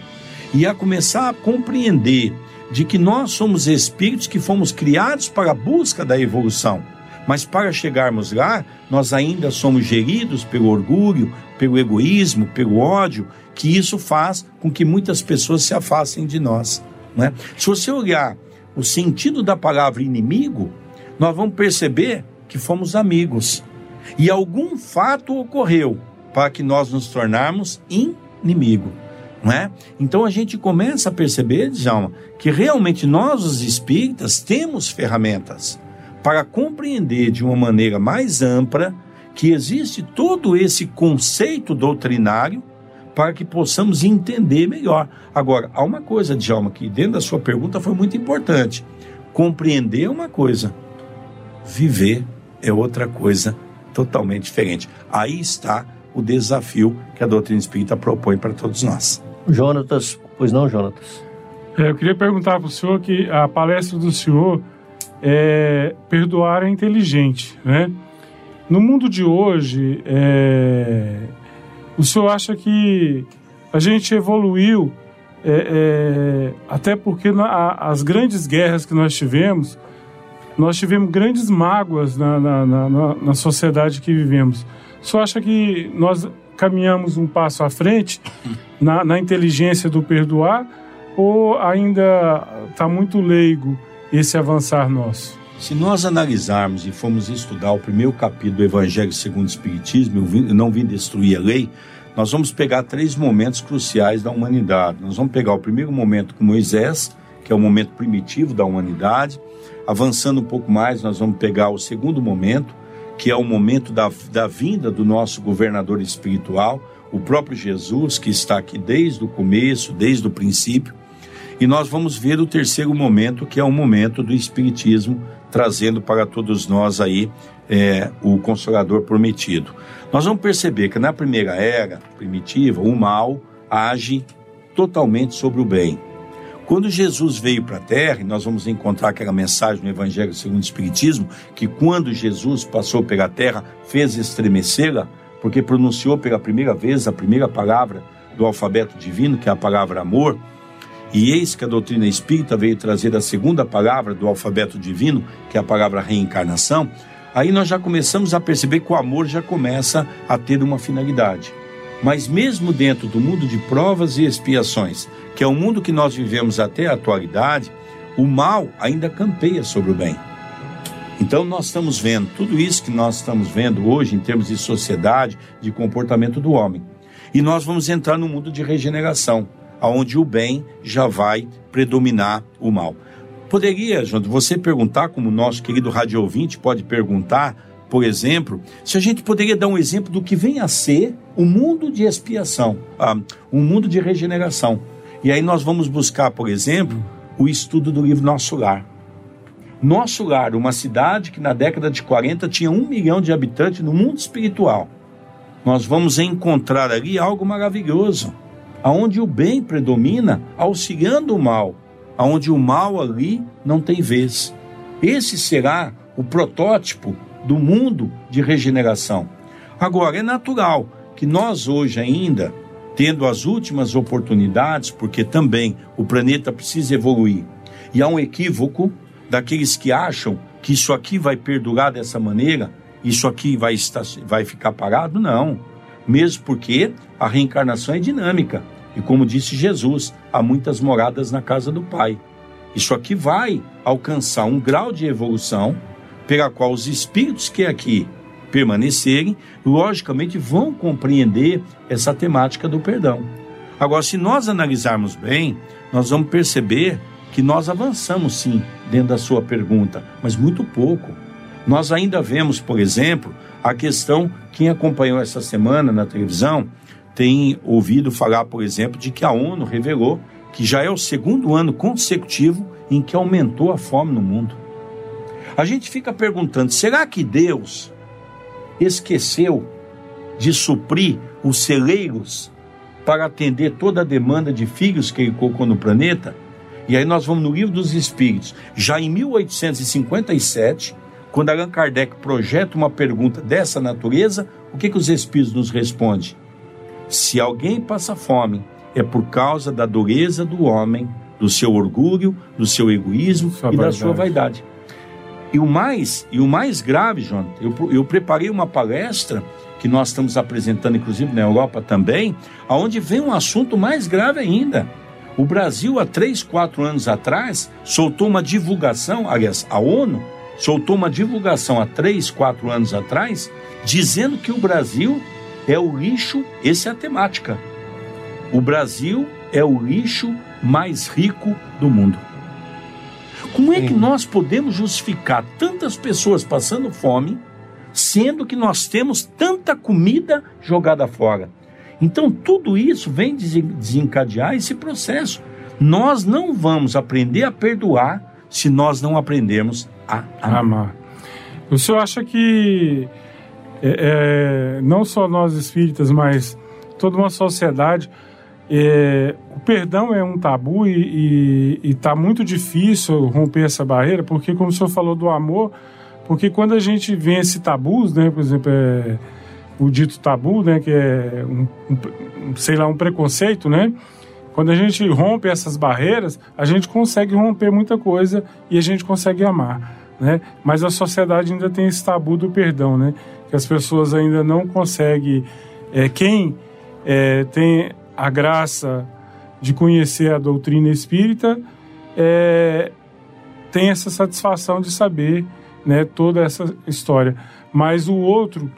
e a começar a compreender de que nós somos espíritos que fomos criados para a busca da evolução, mas para chegarmos lá, nós ainda somos geridos pelo orgulho, pelo egoísmo, pelo ódio que isso faz com que muitas pessoas se afastem de nós. Né? Se você olhar o sentido da palavra inimigo, nós vamos perceber que fomos amigos. E algum fato ocorreu para que nós nos tornarmos inimigo. Não é? Então a gente começa a perceber, Djalma, que realmente nós, os espíritas, temos ferramentas para compreender de uma maneira mais ampla que existe todo esse conceito doutrinário para que possamos entender melhor. Agora, há uma coisa, Djalma, que dentro da sua pergunta foi muito importante. Compreender é uma coisa, viver é outra coisa totalmente diferente. Aí está o desafio que a doutrina espírita propõe para todos nós. Jonatas, pois não, Jonatas? É, eu queria perguntar para o senhor que a palestra do senhor é perdoar é inteligente, né? No mundo de hoje, é, o senhor acha que a gente evoluiu é, é, até porque na, as grandes guerras que nós tivemos, nós tivemos grandes mágoas na, na, na, na sociedade que vivemos. O senhor acha que nós caminhamos um passo à frente na, na inteligência do perdoar ou ainda está muito leigo esse avançar nosso? Se nós analisarmos e formos estudar o primeiro capítulo do Evangelho segundo o Espiritismo, eu não vim destruir a lei, nós vamos pegar três momentos cruciais da humanidade. Nós vamos pegar o primeiro momento com Moisés, que é o momento primitivo da humanidade. Avançando um pouco mais, nós vamos pegar o segundo momento, que é o momento da, da vinda do nosso governador espiritual, o próprio Jesus, que está aqui desde o começo, desde o princípio. E nós vamos ver o terceiro momento, que é o momento do Espiritismo, trazendo para todos nós aí é, o Consolador prometido. Nós vamos perceber que na primeira era primitiva, o mal age totalmente sobre o bem. Quando Jesus veio para a Terra, e nós vamos encontrar aquela mensagem no Evangelho segundo o Espiritismo, que quando Jesus passou pela Terra, fez estremecê-la, porque pronunciou pela primeira vez a primeira palavra do alfabeto divino, que é a palavra amor, e eis que a doutrina espírita veio trazer a segunda palavra do alfabeto divino, que é a palavra reencarnação, aí nós já começamos a perceber que o amor já começa a ter uma finalidade. Mas mesmo dentro do mundo de provas e expiações, que é o mundo que nós vivemos até a atualidade, o mal ainda campeia sobre o bem. Então nós estamos vendo tudo isso que nós estamos vendo hoje em termos de sociedade, de comportamento do homem. E nós vamos entrar no mundo de regeneração, aonde o bem já vai predominar o mal. Poderia, você perguntar, como nosso querido rádio ouvinte pode perguntar, por exemplo, se a gente poderia dar um exemplo do que vem a ser o mundo de expiação, ah, um mundo de regeneração. E aí nós vamos buscar, por exemplo, o estudo do livro Nosso Lar. Nosso Lar, uma cidade que na década de 40 tinha um milhão de habitantes no mundo espiritual. Nós vamos encontrar ali algo maravilhoso, aonde o bem predomina, auxiliando o mal, aonde o mal ali não tem vez. Esse será o protótipo do mundo de regeneração. Agora, é natural que nós hoje ainda tendo as últimas oportunidades, porque também o planeta precisa evoluir. E há um equívoco daqueles que acham que isso aqui vai perdurar dessa maneira, isso aqui vai, estar, vai ficar parado, não. Mesmo porque a reencarnação é dinâmica. E como disse Jesus, há muitas moradas na casa do Pai. Isso aqui vai alcançar um grau de evolução pela qual os espíritos que aqui permanecerem, logicamente vão compreender essa temática do perdão. Agora, se nós analisarmos bem, nós vamos perceber que nós avançamos sim dentro da sua pergunta, mas muito pouco. Nós ainda vemos, por exemplo, a questão, quem acompanhou essa semana na televisão, tem ouvido falar, por exemplo, de que a ONU revelou que já é o segundo ano consecutivo em que aumentou a fome no mundo. A gente fica perguntando: será que Deus esqueceu de suprir os celeiros para atender toda a demanda de filhos que ele colocou no planeta. E aí nós vamos no Livro dos Espíritos, já em 1857, quando Allan Kardec projeta uma pergunta dessa natureza, o que, que os Espíritos nos respondem? Se alguém passa fome, é por causa da dureza do homem, do seu orgulho, do seu egoísmo sua e vaidade. da sua vaidade. E o mais, e o mais grave, João, eu, eu preparei uma palestra que nós estamos apresentando, inclusive na Europa também, aonde vem um assunto mais grave ainda. O Brasil, há três, quatro anos atrás, soltou uma divulgação, aliás, a ONU soltou uma divulgação há três, quatro anos atrás, dizendo que o Brasil é o lixo, essa é a temática. O Brasil é o lixo mais rico do mundo. Como é que nós podemos justificar tantas pessoas passando fome, sendo que nós temos tanta comida jogada fora? Então, tudo isso vem desencadear esse processo. Nós não vamos aprender a perdoar se nós não aprendermos a amar. amar. O senhor acha que é, é, não só nós espíritas, mas toda uma sociedade, é, o perdão é um tabu e está muito difícil romper essa barreira, porque, como o senhor falou do amor, porque quando a gente vence tabus, né, por exemplo, é, o dito tabu, né, que é um, um, sei lá, um preconceito, né? Quando a gente rompe essas barreiras, a gente consegue romper muita coisa e a gente consegue amar, né? Mas a sociedade ainda tem esse tabu do perdão, né? Que as pessoas ainda não conseguem. É, quem é, tem a graça de conhecer a doutrina espírita é, tem essa satisfação de saber, né? Toda essa história. Mas o outro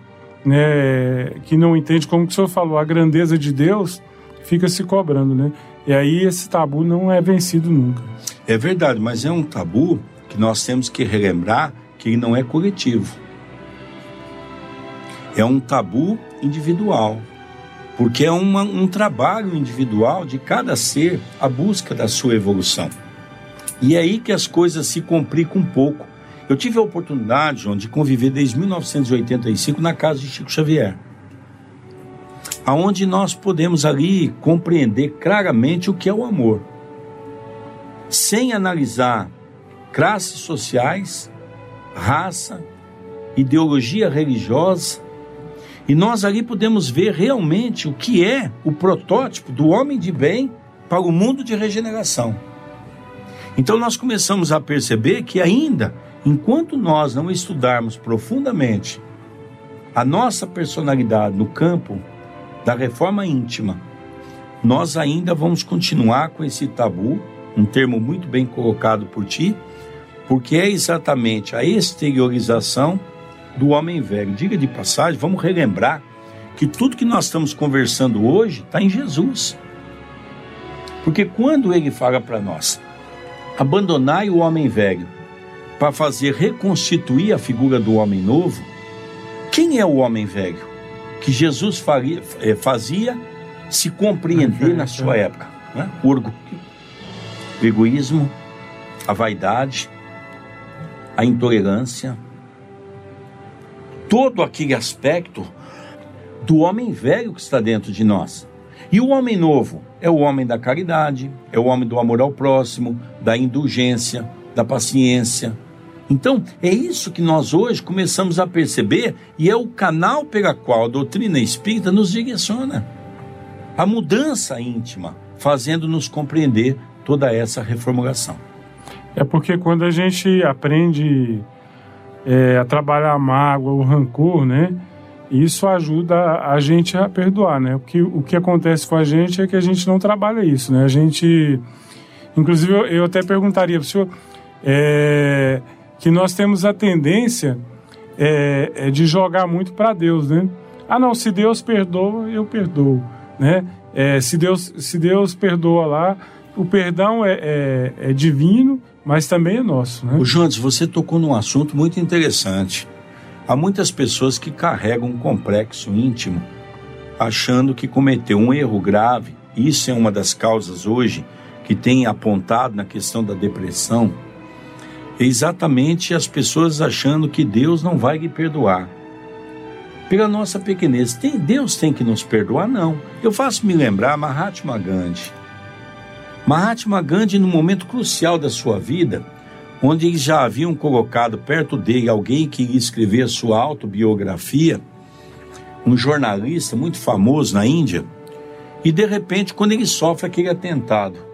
né, que não entende, como o senhor falou, a grandeza de Deus, fica se cobrando, né? E aí esse tabu não é vencido nunca. É verdade, mas é um tabu que nós temos que relembrar que não é coletivo. É um tabu individual, porque é uma, um trabalho individual de cada ser a busca da sua evolução. E é aí que as coisas se complicam um pouco, eu tive a oportunidade, João, de conviver desde 1985 na casa de Chico Xavier. Aonde nós podemos ali compreender claramente o que é o amor. Sem analisar classes sociais, raça, ideologia religiosa, e nós ali podemos ver realmente o que é o protótipo do homem de bem para o mundo de regeneração. Então nós começamos a perceber que ainda Enquanto nós não estudarmos profundamente a nossa personalidade no campo da reforma íntima, nós ainda vamos continuar com esse tabu, um termo muito bem colocado por ti, porque é exatamente a exteriorização do homem velho. Diga de passagem, vamos relembrar que tudo que nós estamos conversando hoje está em Jesus. Porque quando ele fala para nós, abandonai o homem velho para fazer reconstituir a figura do homem novo, quem é o homem velho? Que Jesus faria, eh, fazia se compreender na sua época. Né? O orgulho, o egoísmo, a vaidade, a intolerância, todo aquele aspecto do homem velho que está dentro de nós. E o homem novo é o homem da caridade, é o homem do amor ao próximo, da indulgência, da paciência, então, é isso que nós hoje começamos a perceber e é o canal pela qual a doutrina espírita nos direciona. A mudança íntima, fazendo-nos compreender toda essa reformulação. É porque quando a gente aprende é, a trabalhar a mágoa, o rancor, né? Isso ajuda a gente a perdoar, né? Porque o que acontece com a gente é que a gente não trabalha isso, né? A gente, inclusive, eu, eu até perguntaria para o senhor, é, que nós temos a tendência é, é de jogar muito para Deus, né? Ah, não, se Deus perdoa, eu perdoo, né? É, se, Deus, se Deus perdoa lá, o perdão é, é, é divino, mas também é nosso, né? O Jones, você tocou num assunto muito interessante. Há muitas pessoas que carregam um complexo íntimo, achando que cometeu um erro grave. Isso é uma das causas hoje que tem apontado na questão da depressão é exatamente as pessoas achando que Deus não vai lhe perdoar. Pela nossa pequenez, tem, Deus tem que nos perdoar? Não. Eu faço me lembrar Mahatma Gandhi. Mahatma Gandhi, no momento crucial da sua vida, onde eles já haviam colocado perto dele alguém que ia escrever sua autobiografia, um jornalista muito famoso na Índia, e de repente, quando ele sofre aquele atentado,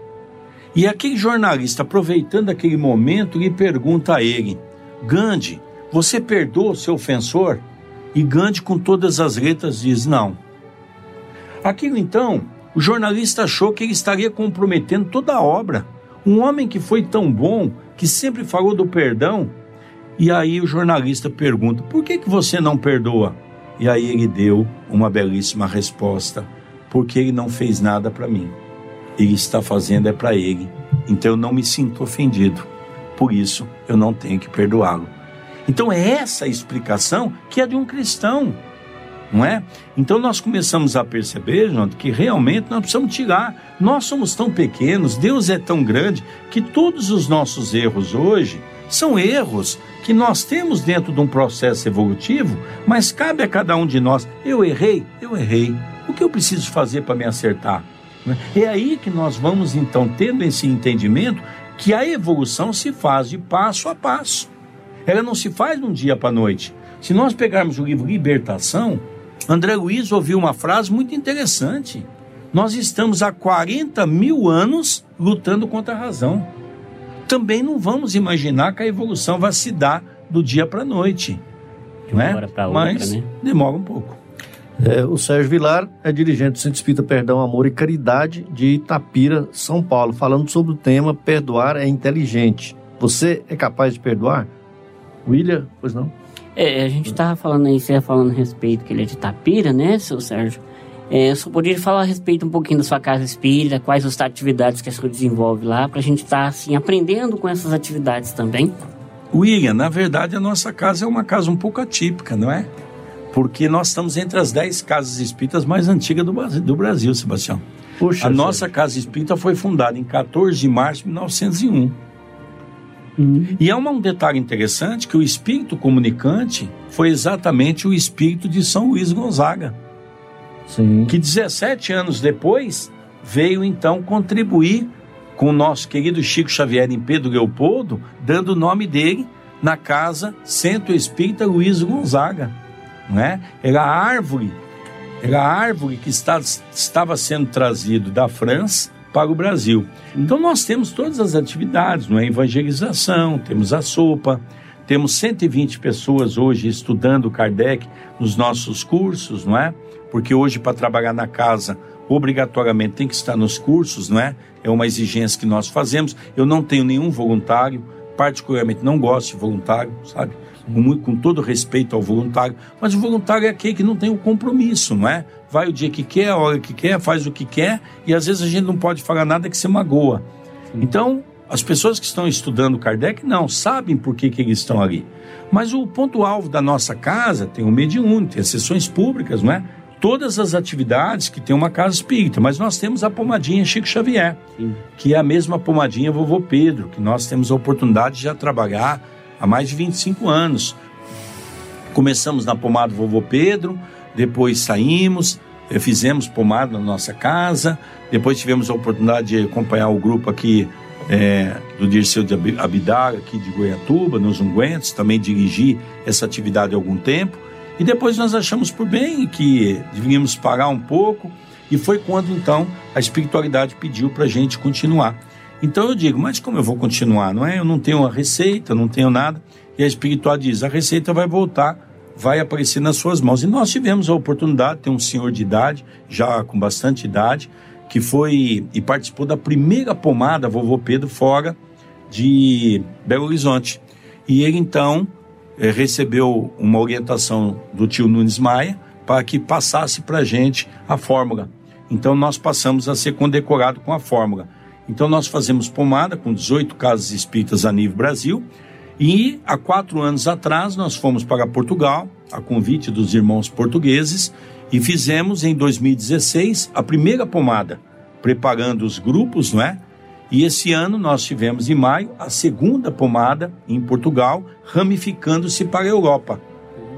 e aquele jornalista, aproveitando aquele momento, lhe pergunta a ele: Gandhi, você perdoa o seu ofensor? E Gandhi, com todas as letras, diz: não. Aquilo então, o jornalista achou que ele estaria comprometendo toda a obra. Um homem que foi tão bom, que sempre falou do perdão. E aí o jornalista pergunta: por que, que você não perdoa? E aí ele deu uma belíssima resposta, porque ele não fez nada para mim. Ele está fazendo é para ele. Então eu não me sinto ofendido. Por isso eu não tenho que perdoá-lo. Então é essa a explicação que é de um cristão, não é? Então nós começamos a perceber, João, que realmente nós precisamos tirar. Nós somos tão pequenos, Deus é tão grande que todos os nossos erros hoje são erros que nós temos dentro de um processo evolutivo, mas cabe a cada um de nós. Eu errei, eu errei. O que eu preciso fazer para me acertar? Né? É aí que nós vamos então tendo esse entendimento que a evolução se faz de passo a passo. Ela não se faz de um dia para a noite. Se nós pegarmos o livro Libertação, André Luiz ouviu uma frase muito interessante. Nós estamos há 40 mil anos lutando contra a razão. Também não vamos imaginar que a evolução vai se dar do dia para a noite. De uma hora para outra, Mas né? demora um pouco. É, o Sérgio Vilar é dirigente do Centro Espírita Perdão, Amor e Caridade de Itapira, São Paulo, falando sobre o tema Perdoar é Inteligente. Você é capaz de perdoar? William, pois não? É, a gente tava falando aí, você ia falando a respeito que ele é de Tapira, né, seu Sérgio? É, eu só poderia falar a respeito um pouquinho da sua casa espírita, quais as atividades que a senhora desenvolve lá, pra gente estar, assim, aprendendo com essas atividades também. William, na verdade a nossa casa é uma casa um pouco atípica, não é? Porque nós estamos entre as 10 casas espíritas mais antigas do Brasil, do Brasil Sebastião. Puxa, a nossa casa espírita foi fundada em 14 de março de 1901. E há uma- um detalhe interessante que o espírito comunicante foi exatamente o espírito de São Luís Gonzaga, Sim. que 17 anos depois veio então contribuir com o nosso querido Chico Xavier em Pedro Leopoldo, dando o nome dele na casa Centro Espírita Luiz Gonzaga, não é? Era a árvore, era a árvore que está, estava sendo trazido da França para o Brasil. Então nós temos todas as atividades, não é? Evangelização, temos a sopa, temos 120 pessoas hoje estudando Kardec nos nossos cursos, não é? Porque hoje para trabalhar na casa obrigatoriamente tem que estar nos cursos, não é? É uma exigência que nós fazemos. Eu não tenho nenhum voluntário, particularmente não gosto de voluntário, sabe? Com, muito- com todo respeito ao voluntário, mas o voluntário é aquele que não tem o compromisso, não é? Vai o dia que quer, a hora que quer, faz o que quer, e às vezes a gente não pode falar nada que se magoa. Então, as pessoas que estão estudando Kardec não sabem por que, que eles estão ali. Mas o ponto-alvo da nossa casa tem o mediúnico, tem as sessões públicas, não é? Todas as atividades que tem uma casa espírita, mas nós temos a pomadinha Chico Xavier, Sim. que é a mesma pomadinha Vovô Pedro, que nós temos a oportunidade de já trabalhar há mais de 25 anos. Começamos na pomada Vovô Pedro, depois saímos, eh, fizemos pomada na nossa casa, depois tivemos a oportunidade de acompanhar o grupo aqui eh, do Dirceu de Abi- Abidar, aqui de Goiatuba, nos Ungüentos, também dirigi essa atividade há algum tempo. E depois nós achamos por bem que devíamos parar um pouco, e foi quando então a espiritualidade pediu para a gente continuar. Então eu digo, mas como eu vou continuar? Não é? Eu não tenho uma receita, não tenho nada. E a espiritualidade diz: a receita vai voltar, vai aparecer nas suas mãos. E nós tivemos a oportunidade, tem um senhor de idade, já com bastante idade, que foi e participou da primeira pomada Vovô Pedro fora de Belo Horizonte. E ele então eh, recebeu uma orientação do tio Nunes Maia para que passasse para a gente a fórmula. Então nós passamos a ser condecorado com a fórmula. Então nós fazemos pomada com 18 casas espíritas a nível Brasil. E há quatro anos atrás nós fomos para Portugal, a convite dos irmãos portugueses, e fizemos em 2016 a primeira pomada, preparando os grupos, não é? E esse ano nós tivemos em maio a segunda pomada em Portugal, ramificando-se para a Europa,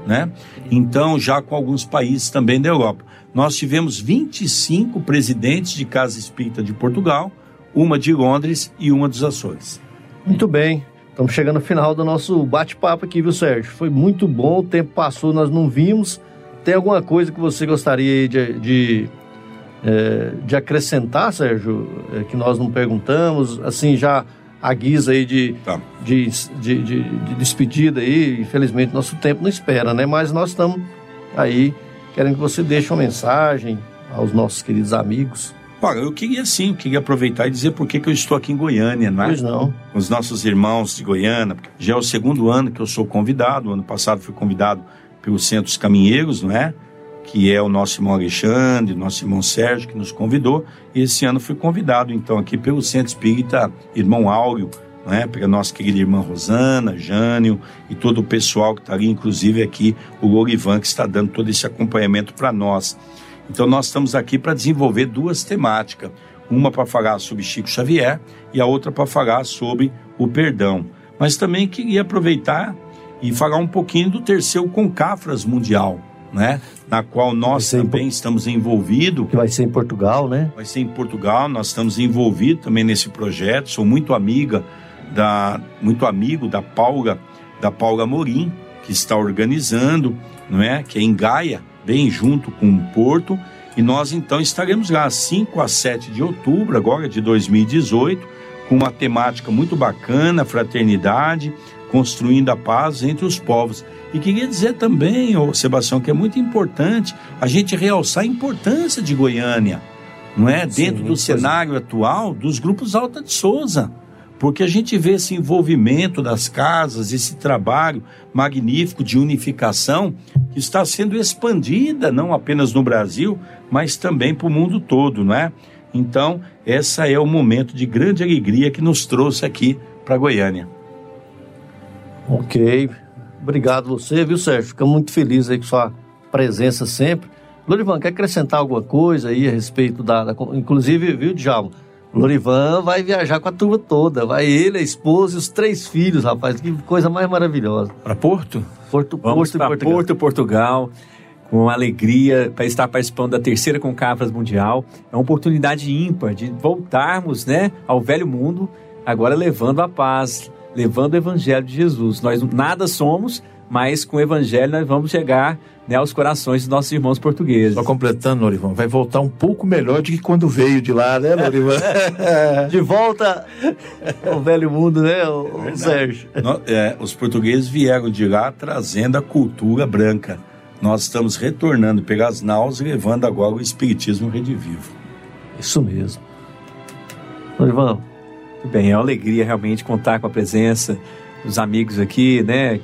né? Então, já com alguns países também da Europa. Nós tivemos 25 presidentes de Casa Espírita de Portugal, uma de Londres e uma dos Açores. Muito bem. Estamos chegando ao final do nosso bate-papo aqui, viu, Sérgio? Foi muito bom, o tempo passou, nós não vimos. Tem alguma coisa que você gostaria de, de, eh, de acrescentar, Sérgio, eh, que nós não perguntamos? Assim, já a guisa aí de, Tá. de, de, de- de despedida aí, infelizmente nosso tempo não espera, né? Mas nós estamos aí querendo que você deixe uma mensagem aos nossos queridos amigos. Olha, eu queria sim, eu queria aproveitar e dizer por que eu estou aqui em Goiânia, não é? Pois não. com os nossos irmãos de Goiânia. porque Já é o segundo ano que eu sou convidado. O ano passado fui convidado pelos Centros Caminheiros, não é? Que é o nosso irmão Alexandre, nosso irmão Sérgio, que nos convidou. E esse ano fui convidado, então, aqui pelo Centro Espírita Irmão Áureo, não é? Pela nossa querida irmã Rosana, Jânio e todo o pessoal que está ali, inclusive aqui o Lorivan, que está dando todo esse acompanhamento para nós. Então, nós estamos aqui para desenvolver duas temáticas. Uma para falar sobre Chico Xavier e a outra para falar sobre o perdão. Mas também queria aproveitar e falar um pouquinho do terceiro Concafras Mundial, né? Na qual nós também em... estamos envolvidos. Que vai ser em Portugal, né? Vai ser em Portugal, nós estamos envolvidos também nesse projeto. Sou muito amiga da, muito amigo da Paula, da Paula Morim, que está organizando, não é? Que é em Gaia, bem junto com o Porto. E nós então estaremos lá 5 a 7 de outubro, agora de 2018, com uma temática muito bacana, fraternidade, construindo a paz entre os povos. E queria dizer também, ô Sebastião, que é muito importante a gente realçar a importância de Goiânia, não é? Sim, Dentro do cenário atual dos grupos Alta de Souza. Porque a gente vê esse envolvimento das casas, esse trabalho magnífico de unificação que está sendo expandida não apenas no Brasil, mas também para o mundo todo, não é? Então, essa é o momento de grande alegria que nos trouxe aqui para Goiânia. Ok. Obrigado você, viu, Sérgio? Fica muito feliz aí com sua presença sempre. Lorivan, quer acrescentar alguma coisa aí a respeito da. da inclusive, viu, Djalma? Lorivan vai viajar com a turma toda. Vai ele, a esposa e os três filhos, rapaz. Que coisa mais maravilhosa. Para Porto? Porto, Vamos Porto, Portugal. Porto, Portugal. Com alegria para estar participando da terceira Concafras Mundial. É uma oportunidade ímpar de voltarmos né, ao velho mundo, agora levando a paz, levando o evangelho de Jesus. Nós nada somos, mas com o evangelho nós vamos chegar né, aos corações dos nossos irmãos portugueses. Só completando, Norivan, vai voltar um pouco melhor do que quando veio de lá, né, Norivan? de volta ao velho mundo, né, o, é Sérgio? é, os portugueses vieram de lá trazendo a cultura branca. Nós estamos retornando pelas naus e levando agora o espiritismo redivivo. Isso mesmo. Norivan, muito bem, é uma alegria realmente contar com a presença dos amigos aqui, né?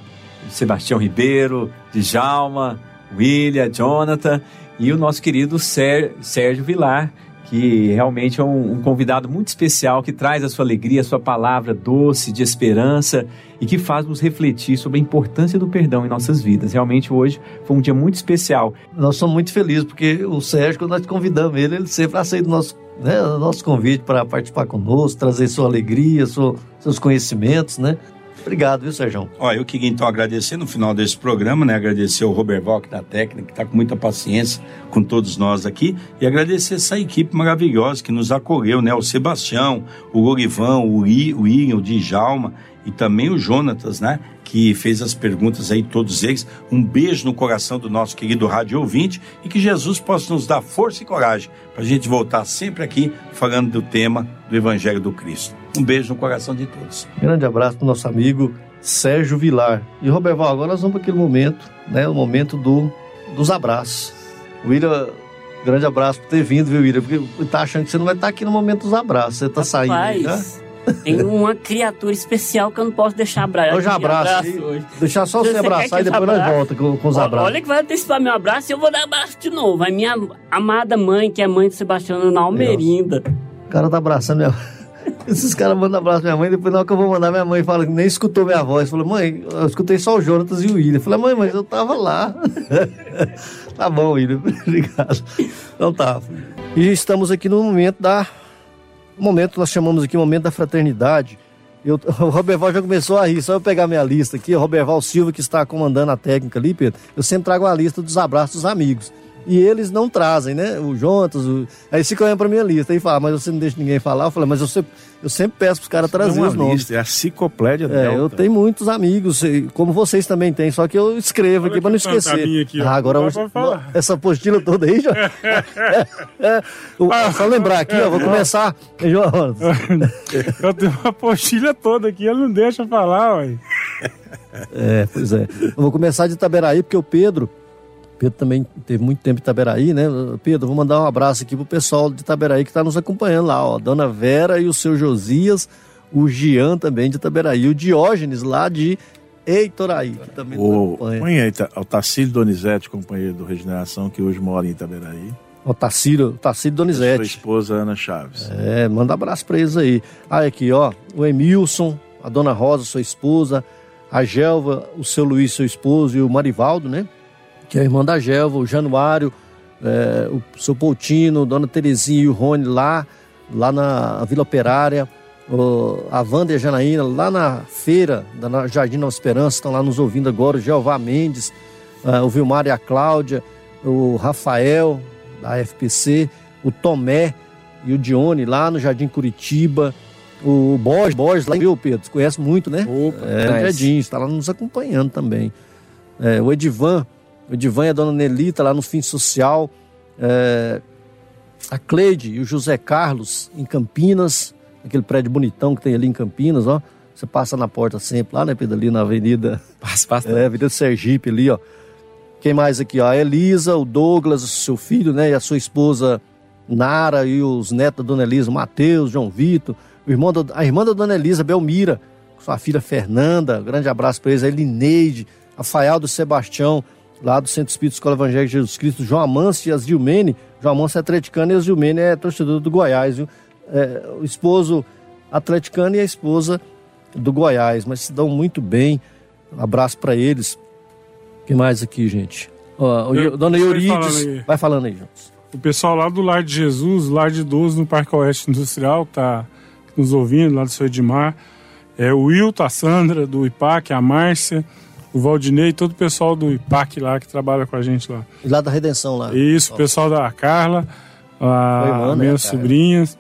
Sebastião Ribeiro, Djalma, William, Jonathan e o nosso querido Sérgio Vilar, que realmente é um, convidado muito especial que traz a sua alegria, a sua palavra doce de esperança e que faz nos refletir sobre a importância do perdão em nossas vidas. Realmente hoje foi um dia muito especial. Nós somos muito felizes porque o Sérgio, quando nós convidamos ele, ele sempre aceita o nosso né, o nosso convite para participar conosco, trazer sua alegria, seus conhecimentos, né? Obrigado, viu, Sérgio? Olha, eu queria então agradecer no final desse programa, né? Agradecer ao Robert Valk da técnica, que está com muita paciência com todos nós aqui, e agradecer essa equipe maravilhosa que nos acolheu, né? O Sebastião, o Lorivan, o, I, o Ian, o Djalma e também o Jonatas, né? Que fez as perguntas aí, todos eles. Um beijo no coração do nosso querido rádio ouvinte e que Jesus possa nos dar força e coragem para a gente voltar sempre aqui falando do tema do Evangelho do Cristo. Um beijo no coração de todos. Grande abraço para o nosso amigo Sérgio Vilar. E Roberval, agora nós vamos para aquele momento, né? O momento do, dos abraços. William grande abraço por ter vindo, viu, William? Porque tá achando que você não vai estar aqui no momento dos abraços. Você tá Rapaz, saindo aí, né? Tem uma criatura especial que eu não posso deixar abraçar. Hoje abraço. hoje. Deixar só você, você abraçar e depois nós volta com, com os abraços. Olha que vai antecipar meu abraço e eu vou dar abraço de novo. A minha amada mãe, que é mãe de Sebastião na Almerinda. O cara tá abraçando minha Esses caras mandam abraço pra minha mãe, depois na hora que eu vou mandar, minha mãe fala que nem escutou minha voz. Falou, mãe, eu escutei só o Jonatas e o William. Falei, mãe, mas eu tava lá. tá bom, William, obrigado. Então tá. E estamos aqui no momento da momento, nós chamamos aqui momento da fraternidade. Eu, o Roberval já começou a rir, só eu pegar minha lista aqui. O Roberval Silva, que está comandando a técnica ali, Pedro. Eu sempre trago a lista dos abraços dos amigos e eles não trazem, né? O Jontas, o... aí fica olhando pra minha lista e fala, mas você não deixa ninguém falar. Eu falei, mas eu sempre, eu sempre peço pros caras trazerem é os nomes. Lista, é a cicoplédia É, eu tenho muitos amigos, como vocês também têm, só que eu escrevo aqui pra não esquecer. Aqui, ah, agora essa apostila toda aí já. é, é, só lembrar aqui, ó, vou começar. eu tenho uma apostila toda aqui, ele não deixa falar, ué. É, pois é. Eu vou começar de Itaberaí, porque o Pedro Pedro também teve muito tempo em Itaberaí, né? Pedro, vou mandar um abraço aqui pro pessoal de Itaberaí que está nos acompanhando lá, ó. Dona Vera e o seu Josias, o Gian também de Itaberaí, o Diógenes lá de Heitor aí, que também nos O, acompanha. o Tacílio Donizete, companheiro do Regeneração, que hoje mora em Itaberaí. O Tacílio, o Tacílio Sua Donizete. esposa Ana Chaves. É, manda abraço pra eles aí. Aí aqui, ó, o Emilson, a dona Rosa, sua esposa, a Gelva, o seu Luiz, seu esposo, e o Marivaldo, né? Que é a irmã da Gelva, o Januário, é, o seu Poutino, dona Terezinha e o Rony lá, lá na Vila Operária, o- a Wanda e a Janaína, lá na feira da na- Jardim Nova Esperança, estão lá nos ouvindo agora, o Jeová Mendes, é, o Vilmar e a Cláudia, o Rafael, da FPC, o Tomé e o Dione, lá no Jardim Curitiba, o Borges, Borges lá em Rio, Pedro, conhece muito, né? Opa, É, Conhece. Edinho, está lá nos acompanhando também. É, o Edivan, o Edivan e a dona Nelita lá no Fim Social. É, a Cleide e o José Carlos em Campinas, aquele prédio bonitão que tem ali em Campinas, ó. Você passa na porta sempre lá, né, Pedro? Ali na Avenida, Passa, passa. é, Avenida Sergipe ali, ó. Quem mais aqui, ó? A Elisa, o Douglas, o seu filho, né? E a sua esposa Nara e os netos da dona Elisa, o Matheus, João Vitor, o irmão da- a irmã da dona Elisa, Belmira, sua filha Fernanda, grande abraço para eles, a Elineide, a Faial do Sebastião, lá do Centro Espírito Escola Evangélica de Jesus Cristo, João Amâncio e as Gilmene, João Amâncio é atleticano e as Gilmene é torcedor do Goiás, viu? É, o esposo atleticano e a esposa do Goiás, mas se dão muito bem, um abraço para eles. O que mais aqui, gente? Ó, o- Eu- dona Eurides, falando vai falando aí, Jones. O pessoal lá do Lar de Jesus, Lar de Idoso no Parque Oeste Industrial, que tá nos ouvindo, lá do seu Edmar. É o Wilton, a Sandra do IPAC, a Márcia, o Valdinei, todo o pessoal do IPAC lá que trabalha com a gente lá. E lá da Redenção, lá. Isso, o pessoal da Carla, a, irmã, né, minhas a Carla? sobrinhas,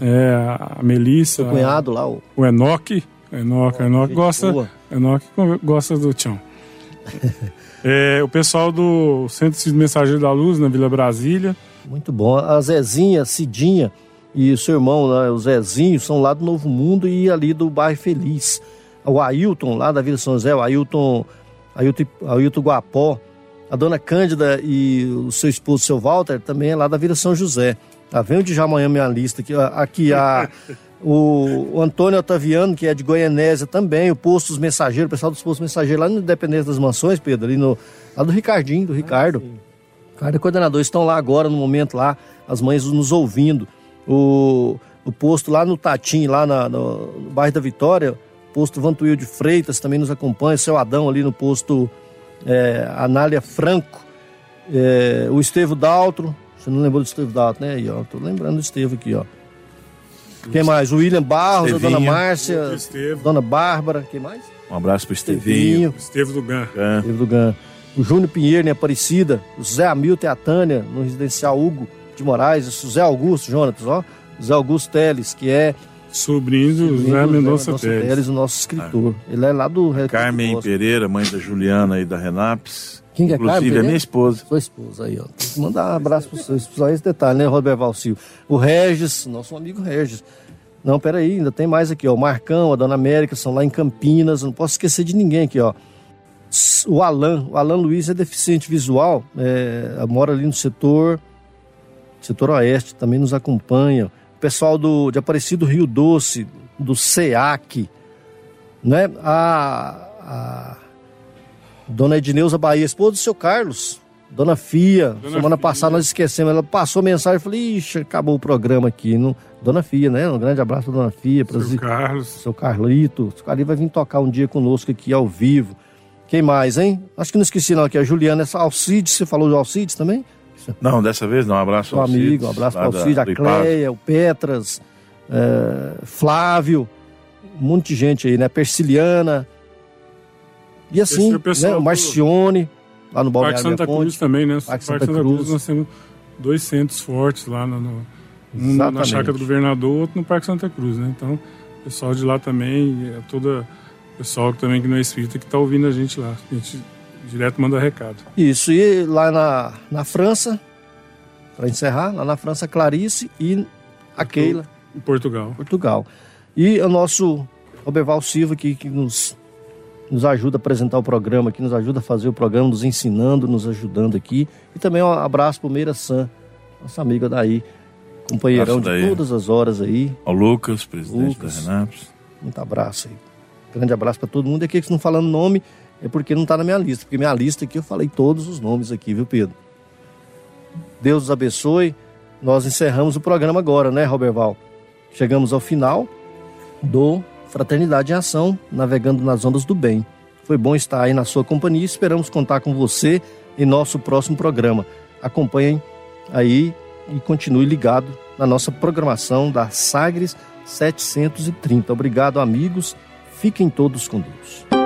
é, a Melissa, Seu cunhado lá, o o Enoque. Enoque, Enoque gente gosta, boa. Enoque gosta do Tião. É, o pessoal do Centro de Mensageiro da Luz, na Vila Brasília. Muito bom. A Zezinha, Cidinha e o seu irmão, né, o Zezinho, são lá do Novo Mundo e ali do bairro Feliz. O Ailton, lá da Vila São José, o Ailton, Ailton, Ailton Guapó. A dona Cândida e o seu esposo, seu Walter, também é lá da Vila São José. Tá vendo de já amanhã minha lista aqui. Aqui a, o, o Antônio Otaviano, que é de Goianésia também, o Posto dos Mensageiros, o pessoal dos Postos Mensageiros lá no Independência das Mansões, Pedro, ali no, lá do Ricardinho, do Ricardo. Cada coordenador estão lá agora, no momento lá, as mães nos ouvindo. O, o posto lá no Tatim, lá na- no, no bairro da Vitória, o posto Vantuil de Freitas também nos acompanha, seu Adão ali no posto é, Anália Franco, é, o Estevo Daltro, você não lembrou do Estevo Daltro, né? Aí, ó, tô lembrando do Estevo aqui, ó. Quem mais? O William Barros, a dona. Márcia, Estevo, dona Bárbara, quem mais? Um abraço pro Estevinho. Estevo do GAN. É. Estevo do GAN. O Júnior Pinheiro em Aparecida, o Zé Hamilton e a Tânia, no residencial Hugo de Moraes, o Zé Augusto, Jonatas, ó. Zé Augusto Teles, que é Sobrinho do do Mendonça Pérez. o nosso escritor. Ele é lá do Carmen. Pereira, mãe da Juliana e da Renapes. Quem que é Inclusive, Carmen é minha esposa. Sua esposa aí, ó. Tem que mandar um abraço pro seu esposo. Só esse detalhe, né, Roberto Valsil? O Regis, nosso amigo Regis. Não, peraí, ainda tem mais aqui, ó. O Marcão, a Dona América, são lá em Campinas. Não posso esquecer de ninguém aqui, ó. O Alan, o Alan Luiz é deficiente visual, é, mora ali no setor, setor oeste, também nos acompanha. Pessoal do, de Aparecido Rio Doce, do SEAC, né? A, a Dona Edneuza Bahia, esposa do seu Carlos. Dona Fia, Dona semana Fia. passada nós esquecemos, ela passou mensagem, eu falei, ixi, acabou o programa aqui. Não... Dona Fia, né? Um grande abraço pra Dona Fia, para Seu Carlos. seu Carlito. O Carlito vai vir tocar um dia conosco aqui ao vivo. Quem mais, hein? Acho que não esqueci não aqui, a Juliana, essa Alcides, você falou do Alcides também? Não, dessa vez não. Um abraço ao amigo, um abraço para o Alcides, a. Cleia, o Petras, é, Flávio, um monte de gente aí, né? Persiliana. E assim, é né? o do- Marcione, lá no Parque Balneário Santa Minha Cruz Ponte. também, né? Parque Parque Santa Santa, Cruz. Cruz. nós temos dois centros fortes lá no, no- um na. Chácara do Governador, outro no Parque Santa Cruz, né? Então, o pessoal de lá também, é toda o pessoal também que não é espírita que está ouvindo a gente lá. A gente direto manda recado. Isso, e lá na, na França, para encerrar, lá na França, Clarice e a Keila, Em Portugal. Portugal. E o nosso Roberval Silva aqui, que nos, nos ajuda a apresentar o programa aqui, nos ajuda a fazer o programa, nos ensinando, nos ajudando aqui. E também um abraço pro Meira San, nossa amiga daí, companheirão Abraço de daí. todas as horas aí. Ao Lucas, presidente Lucas. da Renapes. Muito abraço aí. Grande abraço para todo mundo. E aqui que não falando nome é porque não está na minha lista, porque minha lista aqui eu falei todos os nomes aqui, viu, Pedro? Deus os abençoe. Nós encerramos o programa agora, né, Roberval? Chegamos ao final do Fraternidade em Ação, navegando nas ondas do bem. Foi bom estar aí na sua companhia. Esperamos contar com você em nosso próximo programa. Acompanhem aí e continue ligado na nossa programação da Sagres 730. Obrigado, amigos. Fiquem todos com Deus.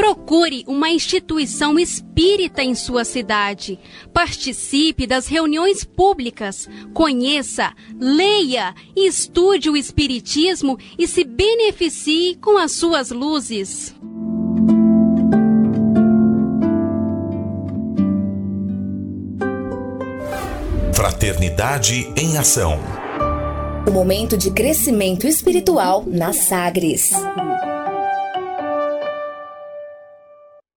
Procure uma instituição espírita em sua cidade. Participe das reuniões públicas. Conheça, leia e estude o Espiritismo e se beneficie com as suas luzes. Fraternidade em Ação. O momento de crescimento espiritual na Sagres.